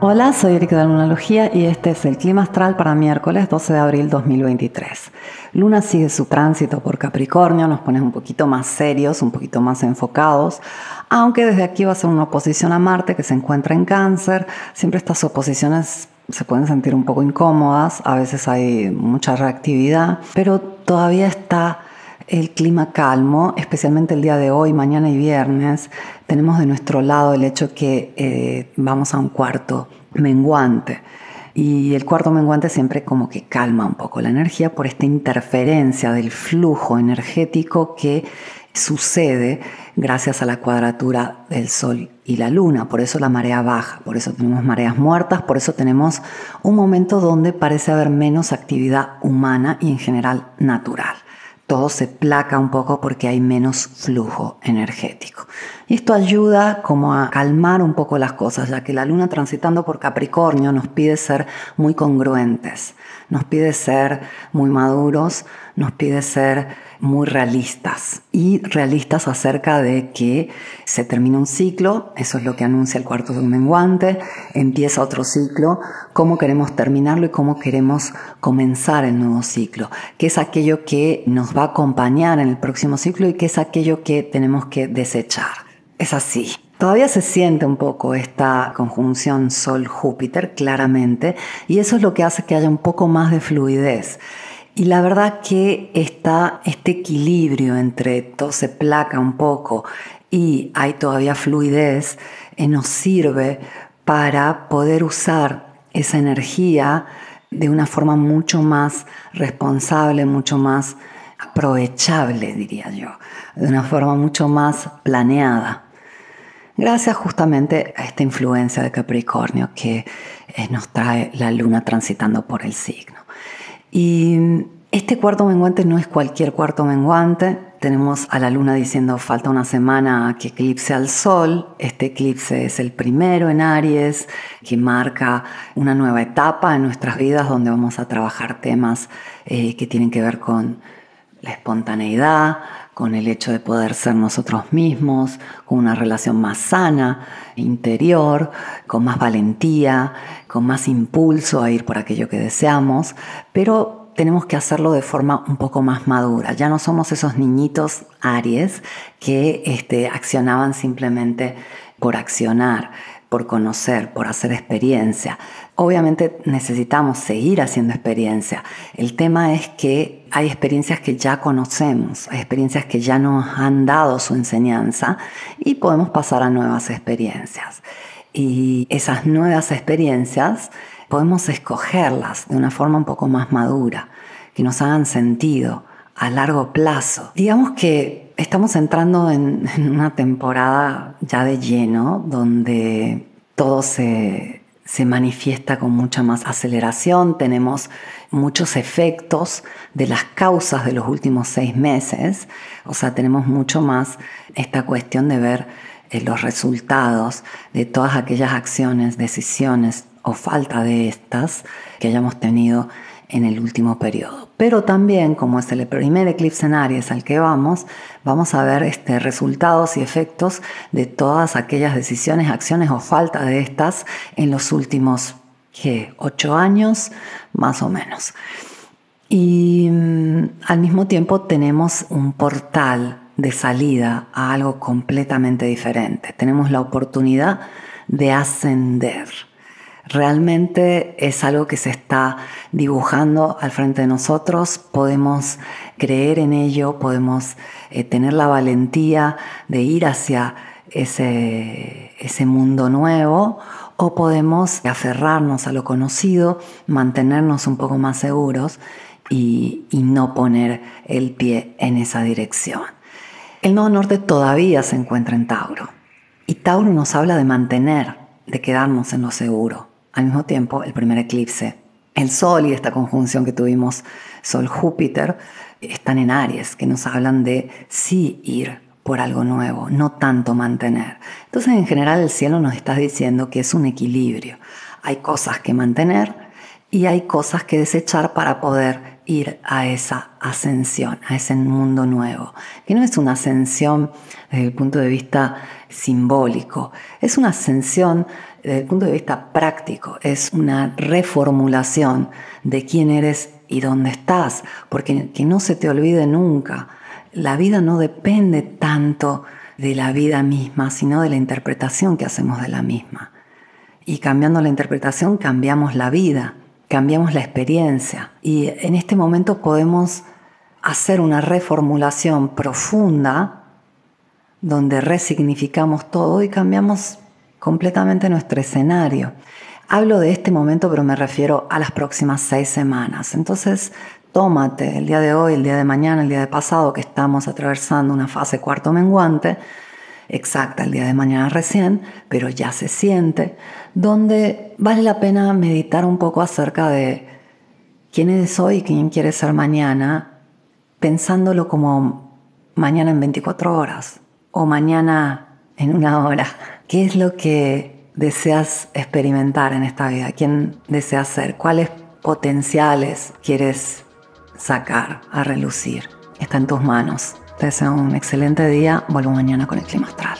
Hola, soy Erika de Lunalogía y este es el clima astral para miércoles 12 de abril 2023. Luna sigue su tránsito por Capricornio, nos pone un poquito más serios, un poquito más enfocados, aunque desde aquí va a ser una oposición a Marte que se encuentra en cáncer. Siempre estas oposiciones se pueden sentir un poco incómodas, a veces hay mucha reactividad, pero todavía está el clima calmo, especialmente el día de hoy, mañana y viernes. Tenemos de nuestro lado el hecho que eh, vamos a un cuarto menguante. Y el cuarto menguante siempre como que calma un poco la energía por esta interferencia del flujo energético que sucede gracias a la cuadratura del Sol y la Luna. Por eso la marea baja, por eso tenemos mareas muertas, por eso tenemos un momento donde parece haber menos actividad humana y en general natural todo se placa un poco porque hay menos flujo energético. Y esto ayuda como a calmar un poco las cosas, ya que la luna transitando por Capricornio nos pide ser muy congruentes, nos pide ser muy maduros, nos pide ser muy realistas y realistas acerca de que se termina un ciclo, eso es lo que anuncia el cuarto de un menguante, empieza otro ciclo, cómo queremos terminarlo y cómo queremos comenzar el nuevo ciclo, qué es aquello que nos va a acompañar en el próximo ciclo y qué es aquello que tenemos que desechar. Es así. Todavía se siente un poco esta conjunción Sol-Júpiter claramente y eso es lo que hace que haya un poco más de fluidez. Y la verdad que está este equilibrio entre todo se placa un poco y hay todavía fluidez, nos sirve para poder usar esa energía de una forma mucho más responsable, mucho más aprovechable, diría yo, de una forma mucho más planeada. Gracias justamente a esta influencia de Capricornio que eh, nos trae la luna transitando por el signo. Y este cuarto menguante no es cualquier cuarto menguante. Tenemos a la luna diciendo falta una semana que eclipse al sol. Este eclipse es el primero en Aries que marca una nueva etapa en nuestras vidas donde vamos a trabajar temas eh, que tienen que ver con la espontaneidad, con el hecho de poder ser nosotros mismos, con una relación más sana, interior, con más valentía, con más impulso a ir por aquello que deseamos, pero tenemos que hacerlo de forma un poco más madura. Ya no somos esos niñitos Aries que este, accionaban simplemente por accionar, por conocer, por hacer experiencia. Obviamente necesitamos seguir haciendo experiencia. El tema es que hay experiencias que ya conocemos, hay experiencias que ya nos han dado su enseñanza y podemos pasar a nuevas experiencias. Y esas nuevas experiencias podemos escogerlas de una forma un poco más madura, que nos hagan sentido a largo plazo. Digamos que estamos entrando en, una temporada ya de lleno, donde todo se, se manifiesta con mucha más aceleración, tenemos muchos efectos de las causas de los últimos seis meses, o sea, tenemos mucho más esta cuestión de ver eh, los resultados de todas aquellas acciones, decisiones o falta de estas que hayamos tenido en el último periodo. Pero también, como es el primer eclipse en Aries al que vamos, vamos a ver este, resultados y efectos de todas aquellas decisiones, acciones o falta de estas en los últimos ¿qué? ocho años, más o menos. Y mm, al mismo tiempo tenemos un portal de salida a algo completamente diferente. Tenemos la oportunidad de ascender realmente es algo que se está dibujando al frente de nosotros, podemos creer en ello, podemos eh, tener la valentía de ir hacia ese, ese mundo nuevo o podemos aferrarnos a lo conocido, mantenernos un poco más seguros y, y no poner el pie en esa dirección. El nodo norte todavía se encuentra en Tauro y Tauro nos habla de mantener, de quedarnos en lo seguro al mismo tiempo el primer eclipse. El Sol y esta conjunción que tuvimos Sol-Júpiter están en Aries, que nos hablan de sí ir por algo nuevo, no tanto mantener. Entonces en general el cielo nos está diciendo que es un equilibrio. Hay cosas que mantener y hay cosas que desechar para poder ir a esa ascensión, a ese mundo nuevo, que no es una ascensión desde el punto de vista simbólico, es una ascensión desde el punto de vista práctico, es una reformulación de quién eres y dónde estás, porque que no se te olvide nunca, la vida no depende tanto de la vida misma, sino de la interpretación que hacemos de la misma. Y cambiando la interpretación cambiamos la vida cambiamos la experiencia y en este momento podemos hacer una reformulación profunda donde resignificamos todo y cambiamos completamente nuestro escenario. Hablo de este momento, pero me refiero a las próximas seis semanas. Entonces, tómate el día de hoy, el día de mañana, el día de pasado, que estamos atravesando una fase cuarto menguante, exacta el día de mañana recién, pero ya se siente, donde vale la pena meditar un poco acerca de quién es hoy y quién quiere ser mañana, pensándolo como mañana en 24 horas o mañana en una hora. ¿Qué es lo que deseas experimentar en esta vida? ¿Quién deseas ser? ¿Cuáles potenciales quieres sacar a relucir? Está en tus manos. Te deseo un excelente día. Vuelvo mañana con el clima astral.